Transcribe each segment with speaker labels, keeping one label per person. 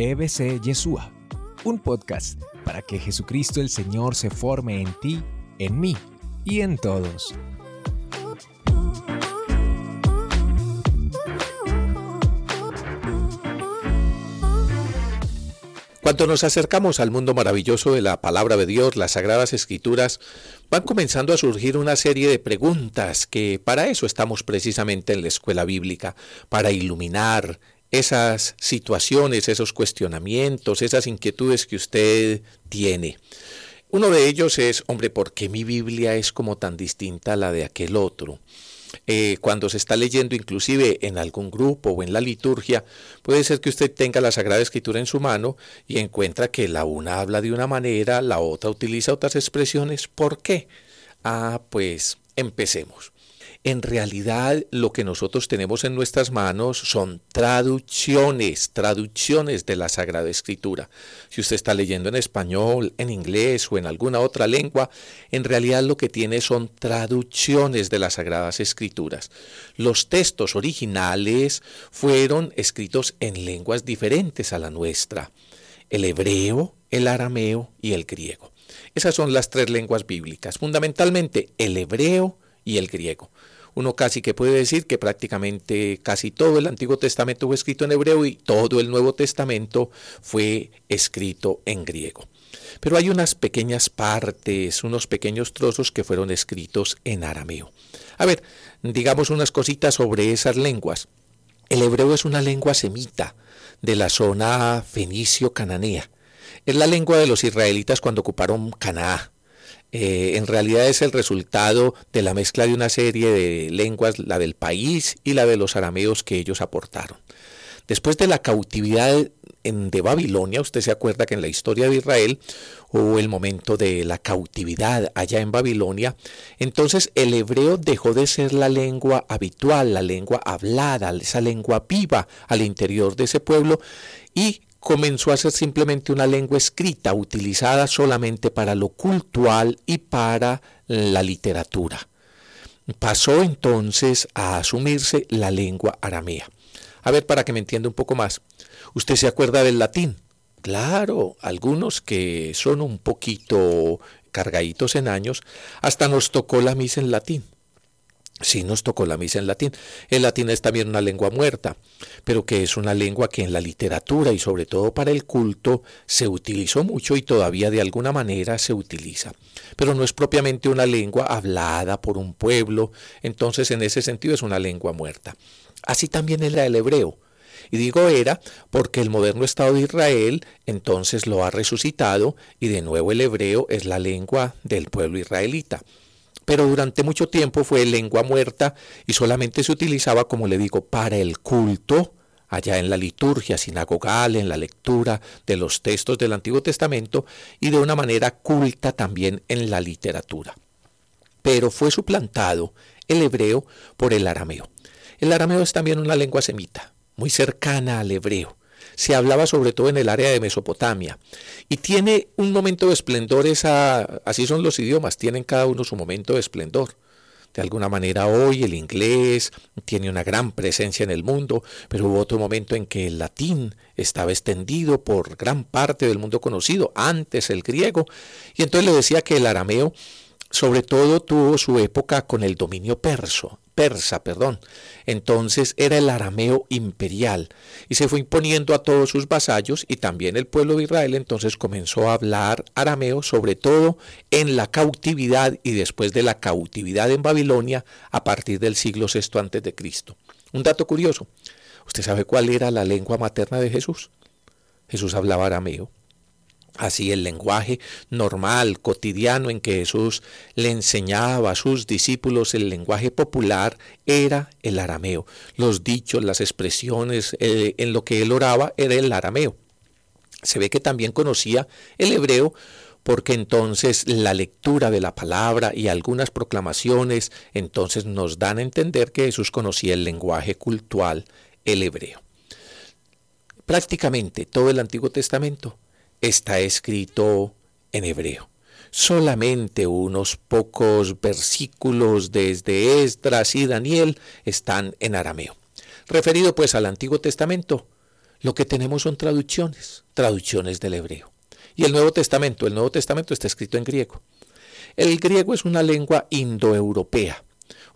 Speaker 1: EBC Yeshua, un podcast para que Jesucristo el Señor se forme en ti, en mí y en todos.
Speaker 2: Cuando nos acercamos al mundo maravilloso de la palabra de Dios, las sagradas escrituras, van comenzando a surgir una serie de preguntas que para eso estamos precisamente en la escuela bíblica, para iluminar esas situaciones, esos cuestionamientos, esas inquietudes que usted tiene. Uno de ellos es, hombre, ¿por qué mi Biblia es como tan distinta a la de aquel otro? Eh, cuando se está leyendo inclusive en algún grupo o en la liturgia, puede ser que usted tenga la Sagrada Escritura en su mano y encuentra que la una habla de una manera, la otra utiliza otras expresiones. ¿Por qué? Ah, pues empecemos. En realidad lo que nosotros tenemos en nuestras manos son traducciones, traducciones de la Sagrada Escritura. Si usted está leyendo en español, en inglés o en alguna otra lengua, en realidad lo que tiene son traducciones de las Sagradas Escrituras. Los textos originales fueron escritos en lenguas diferentes a la nuestra, el hebreo, el arameo y el griego. Esas son las tres lenguas bíblicas, fundamentalmente el hebreo y el griego uno casi que puede decir que prácticamente casi todo el Antiguo Testamento fue escrito en hebreo y todo el Nuevo Testamento fue escrito en griego. Pero hay unas pequeñas partes, unos pequeños trozos que fueron escritos en arameo. A ver, digamos unas cositas sobre esas lenguas. El hebreo es una lengua semita de la zona fenicio-cananea. Es la lengua de los israelitas cuando ocuparon Canaá. Eh, en realidad es el resultado de la mezcla de una serie de lenguas, la del país y la de los arameos que ellos aportaron. Después de la cautividad de Babilonia, usted se acuerda que en la historia de Israel hubo el momento de la cautividad allá en Babilonia, entonces el hebreo dejó de ser la lengua habitual, la lengua hablada, esa lengua viva al interior de ese pueblo y comenzó a ser simplemente una lengua escrita utilizada solamente para lo cultural y para la literatura. Pasó entonces a asumirse la lengua aramea. A ver, para que me entienda un poco más, ¿usted se acuerda del latín? Claro, algunos que son un poquito cargaditos en años, hasta nos tocó la misa en latín. Sí nos tocó la misa en latín. El latín es también una lengua muerta, pero que es una lengua que en la literatura y sobre todo para el culto se utilizó mucho y todavía de alguna manera se utiliza. Pero no es propiamente una lengua hablada por un pueblo, entonces en ese sentido es una lengua muerta. Así también era el hebreo. Y digo era porque el moderno Estado de Israel entonces lo ha resucitado y de nuevo el hebreo es la lengua del pueblo israelita pero durante mucho tiempo fue lengua muerta y solamente se utilizaba, como le digo, para el culto, allá en la liturgia sinagogal, en la lectura de los textos del Antiguo Testamento y de una manera culta también en la literatura. Pero fue suplantado el hebreo por el arameo. El arameo es también una lengua semita, muy cercana al hebreo se hablaba sobre todo en el área de Mesopotamia. Y tiene un momento de esplendor, esa, así son los idiomas, tienen cada uno su momento de esplendor. De alguna manera hoy el inglés tiene una gran presencia en el mundo, pero hubo otro momento en que el latín estaba extendido por gran parte del mundo conocido, antes el griego, y entonces le decía que el arameo sobre todo tuvo su época con el dominio perso, persa, perdón. Entonces era el arameo imperial y se fue imponiendo a todos sus vasallos y también el pueblo de Israel entonces comenzó a hablar arameo, sobre todo en la cautividad y después de la cautividad en Babilonia a partir del siglo VI antes de Cristo. Un dato curioso. ¿Usted sabe cuál era la lengua materna de Jesús? Jesús hablaba arameo. Así el lenguaje normal, cotidiano en que Jesús le enseñaba a sus discípulos, el lenguaje popular era el arameo. Los dichos, las expresiones eh, en lo que él oraba era el arameo. Se ve que también conocía el hebreo porque entonces la lectura de la palabra y algunas proclamaciones entonces nos dan a entender que Jesús conocía el lenguaje cultural, el hebreo. Prácticamente todo el Antiguo Testamento está escrito en hebreo. Solamente unos pocos versículos desde Esdras y Daniel están en arameo. Referido pues al Antiguo Testamento, lo que tenemos son traducciones, traducciones del hebreo. Y el Nuevo Testamento, el Nuevo Testamento está escrito en griego. El griego es una lengua indoeuropea.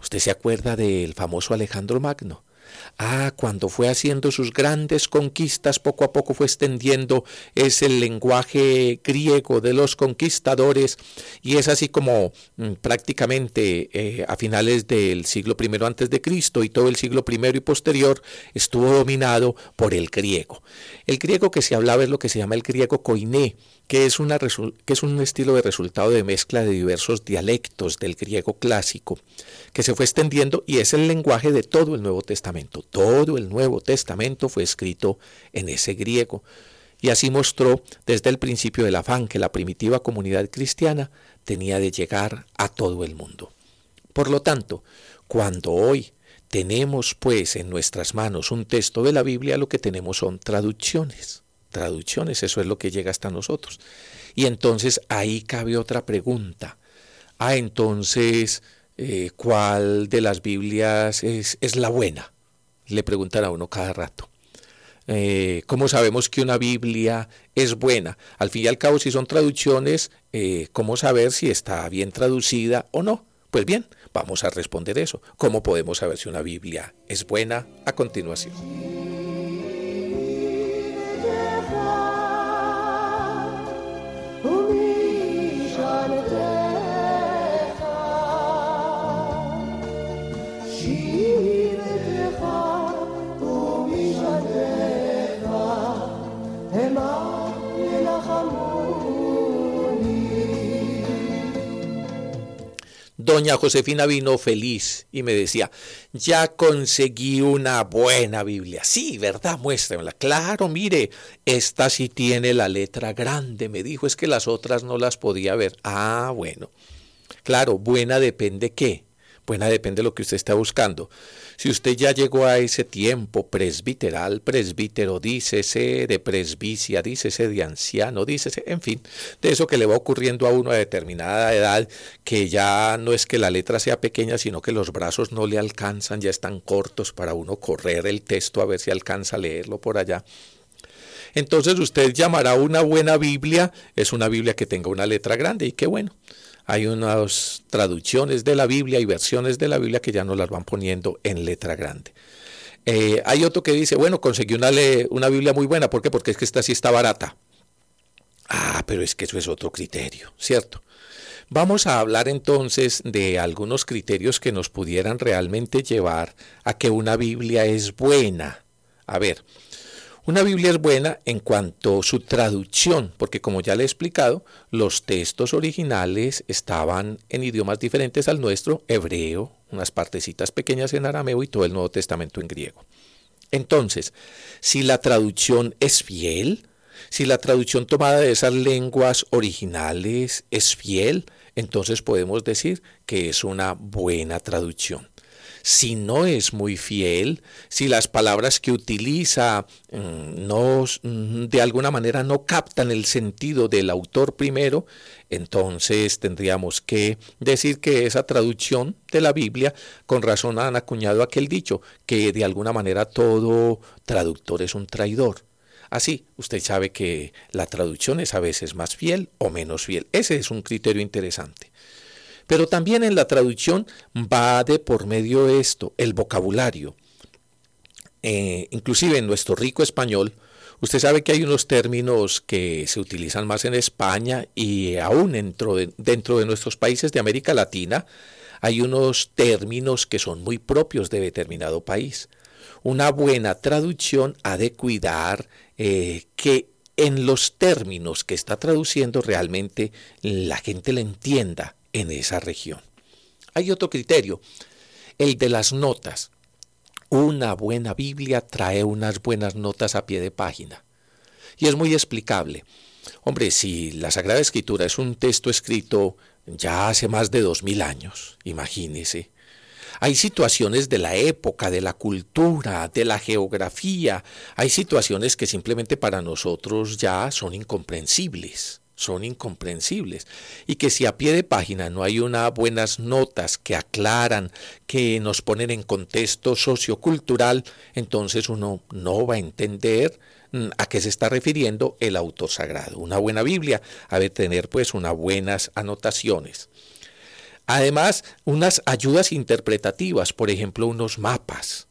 Speaker 2: Usted se acuerda del famoso Alejandro Magno. Ah, cuando fue haciendo sus grandes conquistas, poco a poco fue extendiendo es el lenguaje griego de los conquistadores y es así como mm, prácticamente eh, a finales del siglo I antes de Cristo y todo el siglo I y posterior estuvo dominado por el griego. El griego que se hablaba es lo que se llama el griego koiné, que es, que es un estilo de resultado de mezcla de diversos dialectos del griego clásico, que se fue extendiendo y es el lenguaje de todo el Nuevo Testamento. Todo el Nuevo Testamento fue escrito en ese griego. Y así mostró desde el principio del afán que la primitiva comunidad cristiana tenía de llegar a todo el mundo. Por lo tanto, cuando hoy tenemos pues en nuestras manos un texto de la Biblia, lo que tenemos son traducciones traducciones, eso es lo que llega hasta nosotros. Y entonces ahí cabe otra pregunta. Ah, entonces, eh, ¿cuál de las Biblias es, es, la buena? Le preguntan a uno cada rato. Eh, ¿Cómo sabemos que una Biblia es buena? Al fin y al cabo, si son traducciones, eh, ¿cómo saber si está bien traducida o no? Pues bien, vamos a responder eso. ¿Cómo podemos saber si una Biblia es buena? A continuación. Doña Josefina vino feliz y me decía, ya conseguí una buena Biblia. Sí, ¿verdad? Muéstremela. Claro, mire, esta sí tiene la letra grande. Me dijo, es que las otras no las podía ver. Ah, bueno. Claro, buena depende qué. Buena depende de lo que usted está buscando. Si usted ya llegó a ese tiempo presbiteral, presbítero, dícese de presbicia, dícese de anciano, dícese, en fin, de eso que le va ocurriendo a uno a determinada edad, que ya no es que la letra sea pequeña, sino que los brazos no le alcanzan, ya están cortos para uno correr el texto a ver si alcanza a leerlo por allá. Entonces usted llamará una buena Biblia, es una Biblia que tenga una letra grande y qué bueno hay unas traducciones de la Biblia y versiones de la Biblia que ya no las van poniendo en letra grande. Eh, hay otro que dice, bueno, conseguí una, una Biblia muy buena, ¿por qué? Porque es que esta sí está barata. Ah, pero es que eso es otro criterio, ¿cierto? Vamos a hablar entonces de algunos criterios que nos pudieran realmente llevar a que una Biblia es buena. A ver, una Biblia es buena en cuanto a su traducción, porque como ya le he explicado, los textos originales estaban en idiomas diferentes al nuestro, hebreo, unas partecitas pequeñas en arameo y todo el Nuevo Testamento en griego. Entonces, si la traducción es fiel, si la traducción tomada de esas lenguas originales es fiel, entonces podemos decir que es una buena traducción si no es muy fiel, si las palabras que utiliza mm, no, mm, de alguna manera no captan el sentido del autor primero, entonces tendríamos que decir que esa traducción de la Biblia, con razón han acuñado aquel dicho, que de alguna manera todo traductor es un traidor. Así, usted sabe que la traducción es a veces más fiel o menos fiel. Ese es un criterio interesante. Pero también en la traducción va de por medio de esto, el vocabulario. Eh, inclusive en nuestro rico español, usted sabe que hay unos términos que se utilizan más en España y aún dentro de, nuestros países de América Latina, hay unos términos que son muy propios de determinado país. Una buena traducción ha de cuidar eh, que en los términos que está traduciendo realmente la gente le entienda en esa región. Hay otro criterio, el de las notas. Una buena Biblia trae unas buenas notas a pie de página. Y es muy explicable. Hombre, si la Sagrada Escritura es un texto escrito ya hace más de dos mil años, imagínese. Hay situaciones de la época, de la cultura, de la geografía, hay situaciones que simplemente para nosotros ya son incomprensibles. Son incomprensibles y que si a pie de página no hay unas buenas notas que aclaran, que nos ponen en contexto sociocultural, entonces uno no va a entender mm, a qué se está refiriendo el autor sagrado. Una buena Biblia ha de tener pues unas buenas anotaciones. Además, unas ayudas interpretativas, por ejemplo, unos mapas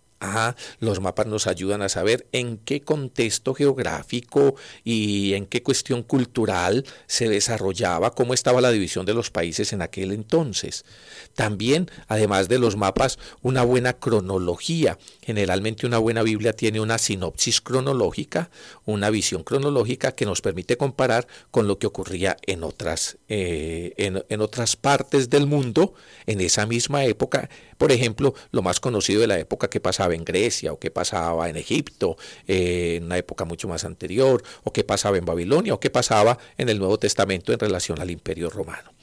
Speaker 2: los mapas nos ayudan a saber en qué contexto geográfico y en qué cuestión cultural se desarrollaba, cómo estaba la división de los países en aquel entonces. También, además de los mapas, una buena cronología. Generalmente una buena Biblia tiene una sinopsis cronológica, una visión cronológica que nos permite comparar con lo que ocurría en otras, eh, en otras partes del mundo en esa misma época por ejemplo, lo más conocido de la época que pasaba en Grecia o que pasaba en Egipto, eh, en una época mucho más anterior, o que pasaba en Babilonia, o que pasaba en el Nuevo Testamento en relación al Imperio Romano.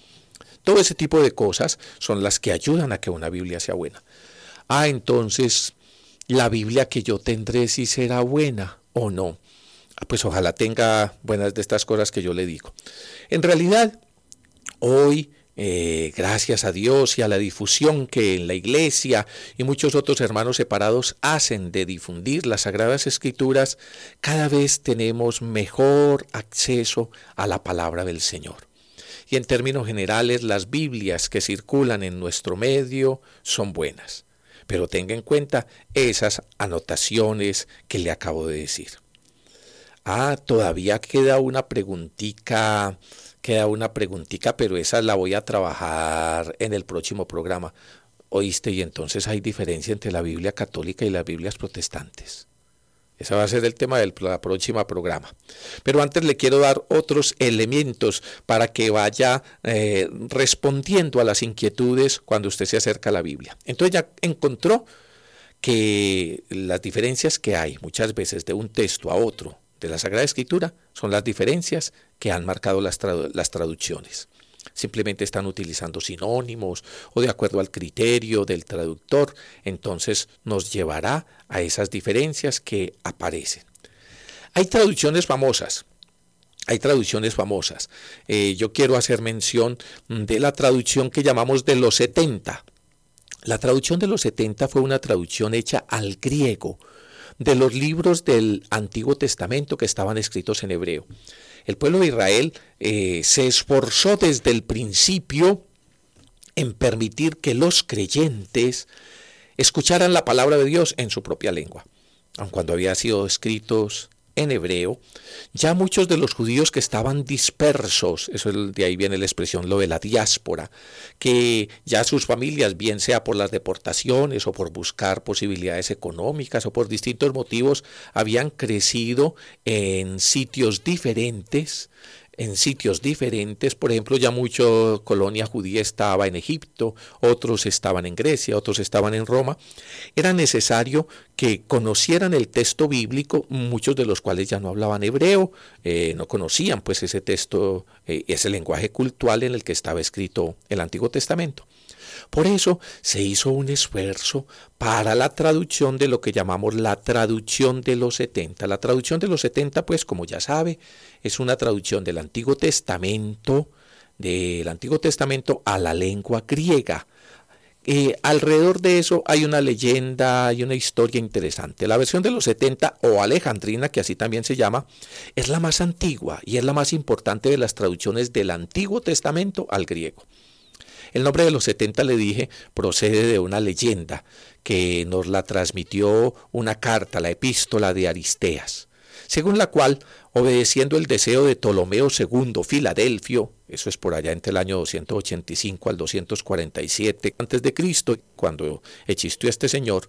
Speaker 2: Todo ese tipo de cosas son las que ayudan a que una Biblia sea buena. Ah, entonces, la Biblia que yo tendré si será buena o no. Ah, pues ojalá tenga buenas de estas cosas que yo le digo. En realidad, hoy eh, gracias a Dios y a la difusión que en la iglesia y muchos otros hermanos separados hacen de difundir las sagradas escrituras, cada vez tenemos mejor acceso a la palabra del Señor. Y en términos generales, las Biblias que circulan en nuestro medio son buenas. Pero tenga en cuenta esas anotaciones que le acabo de decir. Ah, todavía queda una preguntita queda una preguntita, pero esa la voy a trabajar en el próximo programa. ¿Oíste? Y entonces hay diferencia entre la Biblia católica y las Biblias protestantes. Ese va a ser el tema del próximo programa. Pero antes le quiero dar otros elementos para que vaya eh, respondiendo a las inquietudes cuando usted se acerca a la Biblia. Entonces ya encontró que las diferencias que hay muchas veces de un texto a otro de la Sagrada Escritura son las diferencias que han marcado las, las traducciones. Simplemente están utilizando sinónimos o de acuerdo al criterio del traductor, entonces nos llevará a esas diferencias que aparecen. Hay traducciones famosas, hay traducciones famosas. Eh, yo quiero hacer mención de la traducción que llamamos de los 70. La traducción de los 70 fue una traducción hecha al griego de los libros del Antiguo Testamento que estaban escritos en hebreo. El pueblo de Israel eh, se esforzó desde el principio en permitir que los creyentes escucharan la palabra de Dios en su propia lengua, aun cuando había sido escritos en hebreo, ya muchos de los judíos que estaban dispersos, eso de ahí viene la expresión, lo de la diáspora, que ya sus familias, bien sea por las deportaciones o por buscar posibilidades económicas o por distintos motivos, habían crecido en sitios diferentes, en sitios diferentes. Por ejemplo, ya mucho colonia judía estaba en Egipto, otros estaban en Grecia, otros estaban en Roma. Era necesario que conocieran el texto bíblico, muchos de los cuales ya no hablaban hebreo, eh, no conocían pues ese texto, eh, ese lenguaje cultural en el que estaba escrito el Antiguo Testamento. Por eso se hizo un esfuerzo para la traducción de lo que llamamos la traducción de los 70. La traducción de los 70, pues como ya sabe, es una traducción del Antiguo Testamento, del Antiguo Testamento a la lengua griega. Eh, alrededor de eso hay una leyenda, hay una historia interesante. La versión de los 70 o alejandrina, que así también se llama, es la más antigua y es la más importante de las traducciones del Antiguo Testamento al griego. El nombre de los 70, le dije, procede de una leyenda que nos la transmitió una carta, la epístola de Aristeas, según la cual, obedeciendo el deseo de Ptolomeo II Filadelfio, eso es por allá entre el año 285 al 247 antes de Cristo, cuando existió este señor,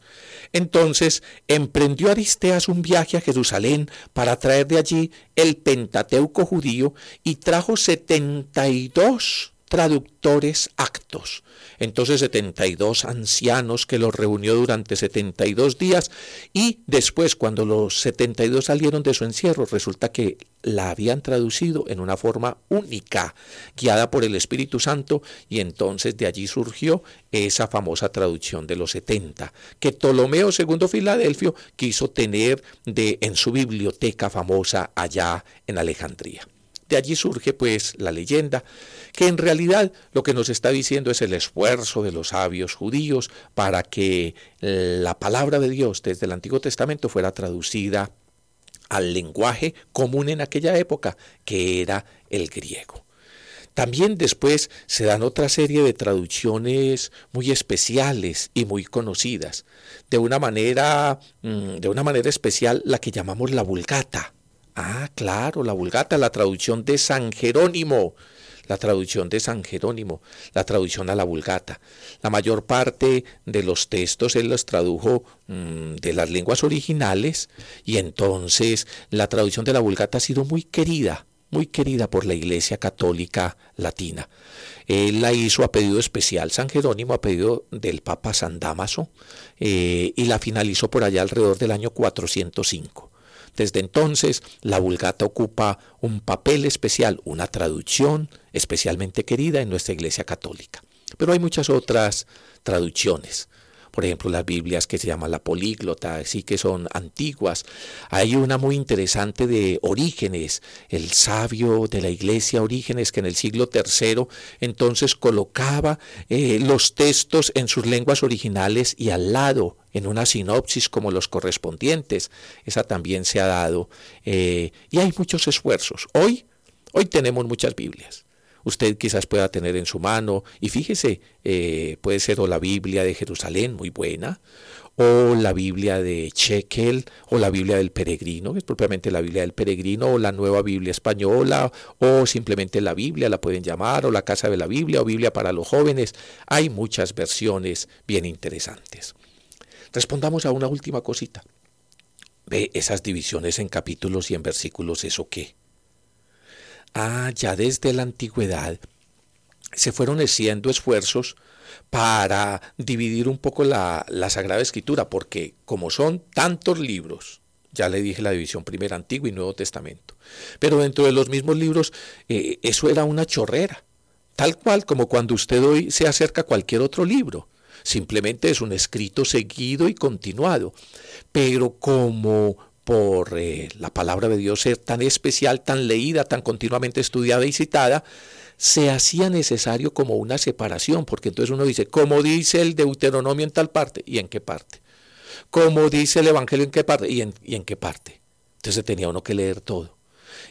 Speaker 2: entonces emprendió Aristeas un viaje a Jerusalén para traer de allí el Pentateuco judío y trajo 72 traductores actos. Entonces 72 ancianos que los reunió durante 72 días y después cuando los 72 salieron de su encierro resulta que la habían traducido en una forma única, guiada por el Espíritu Santo y entonces de allí surgió esa famosa traducción de los 70 que Ptolomeo II Filadelfio quiso tener de en su biblioteca famosa allá en Alejandría. De allí surge pues la leyenda, que en realidad lo que nos está diciendo es el esfuerzo de los sabios judíos para que la palabra de Dios desde el Antiguo Testamento fuera traducida al lenguaje común en aquella época, que era el griego. También después se dan otra serie de traducciones muy especiales y muy conocidas. De una manera, mm, de una manera especial la que llamamos la Vulgata. Ah, claro, la Vulgata, la traducción de San Jerónimo. La traducción de San Jerónimo, la traducción a la Vulgata. La mayor parte de los textos él los tradujo mm, de las lenguas originales y entonces la traducción de la Vulgata ha sido muy querida muy querida por la Iglesia Católica Latina. Él la hizo a pedido especial, San Jerónimo a pedido del Papa San Damaso, eh, y la finalizó por allá alrededor del año 405. Desde entonces, la Vulgata ocupa un papel especial, una traducción especialmente querida en nuestra Iglesia Católica. Pero hay muchas otras traducciones por ejemplo, las Biblias que se llaman la políglota, así que son antiguas. Hay una muy interesante de Orígenes, el sabio de la iglesia Orígenes, que en el siglo III entonces colocaba eh, los textos en sus lenguas originales y al lado en una sinopsis como los correspondientes. Esa también se ha dado. Eh, y hay muchos esfuerzos. Hoy, hoy tenemos muchas Biblias usted quizás pueda tener en su mano. Y fíjese, eh, puede ser o la Biblia de Jerusalén, muy buena, o la Biblia de Chequel, o la Biblia del Peregrino, que es propiamente la Biblia del Peregrino, o la Nueva Biblia Española, o simplemente la Biblia, la pueden llamar, o la Casa de la Biblia, o Biblia para los jóvenes. Hay muchas versiones bien interesantes. Respondamos a una última cosita. Ve esas divisiones en capítulos y en versículos, ¿eso qué? Ah, ya desde la antigüedad se fueron haciendo esfuerzos para dividir un poco la, Sagrada Escritura, porque como son tantos libros, ya le dije la división primera, Antiguo y Nuevo Testamento, pero dentro de los mismos libros eh, eso era una chorrera, tal cual como cuando usted hoy se acerca a cualquier otro libro. Simplemente es un escrito seguido y continuado. Pero como por eh, la palabra de Dios ser tan especial, tan leída, tan continuamente estudiada y citada, se hacía necesario como una separación, porque entonces uno dice, ¿cómo dice el Deuteronomio en tal parte? ¿Y en qué parte? ¿Cómo dice el Evangelio en qué parte? ¿Y en, y en qué parte? Entonces tenía uno que leer todo.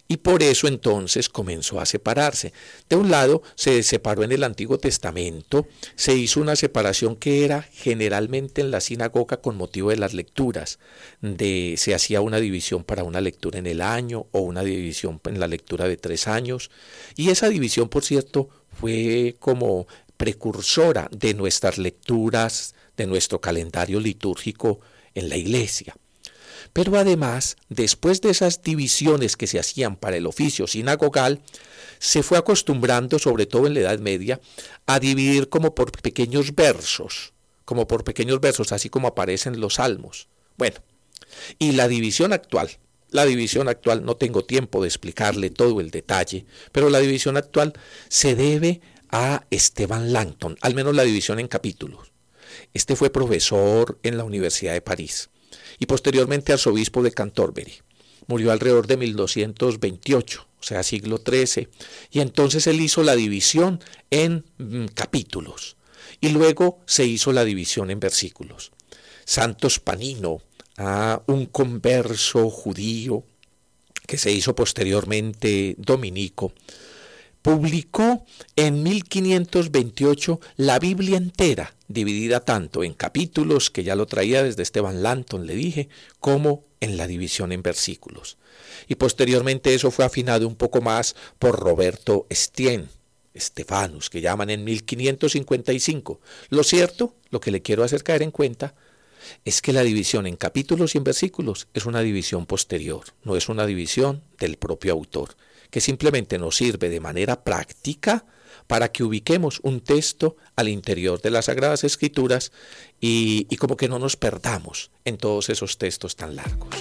Speaker 2: Y por eso entonces comenzó a separarse. De un lado se separó en el Antiguo Testamento, se hizo una separación que era generalmente en la sinagoga con motivo de las lecturas. De, se hacía una división para una lectura en el año o una división en la lectura de tres años. Y esa división, por cierto, fue como precursora de nuestras lecturas, de nuestro calendario litúrgico en la iglesia. Pero además, después de esas divisiones que se hacían para el oficio sinagogal, se fue acostumbrando, sobre todo en la Edad Media, a dividir como por pequeños versos, como por pequeños versos, así como aparecen los salmos. Bueno, y la división actual, la división actual, no tengo tiempo de explicarle todo el detalle, pero la división actual se debe a Esteban Langton, al menos la división en capítulos. Este fue profesor en la Universidad de París y posteriormente arzobispo de Canterbury. Murió alrededor de 1228, o sea, siglo XIII, y entonces él hizo la división en mm, capítulos y luego se hizo la división en versículos. Santos Panino, ah, un converso judío que se hizo posteriormente dominico, publicó en 1528 la Biblia entera, dividida tanto en capítulos, que ya lo traía desde Esteban Lanton, le dije, como en la división en versículos. Y posteriormente eso fue afinado un poco más por Roberto Stien, Estefanus, que llaman en 1555. Lo cierto, lo que le quiero hacer caer en cuenta, es que la división en capítulos y en versículos es una división posterior, no es una división del propio autor que simplemente nos sirve de manera práctica para que ubiquemos un texto al interior de las Sagradas Escrituras y, y como que no nos perdamos en todos esos textos tan largos.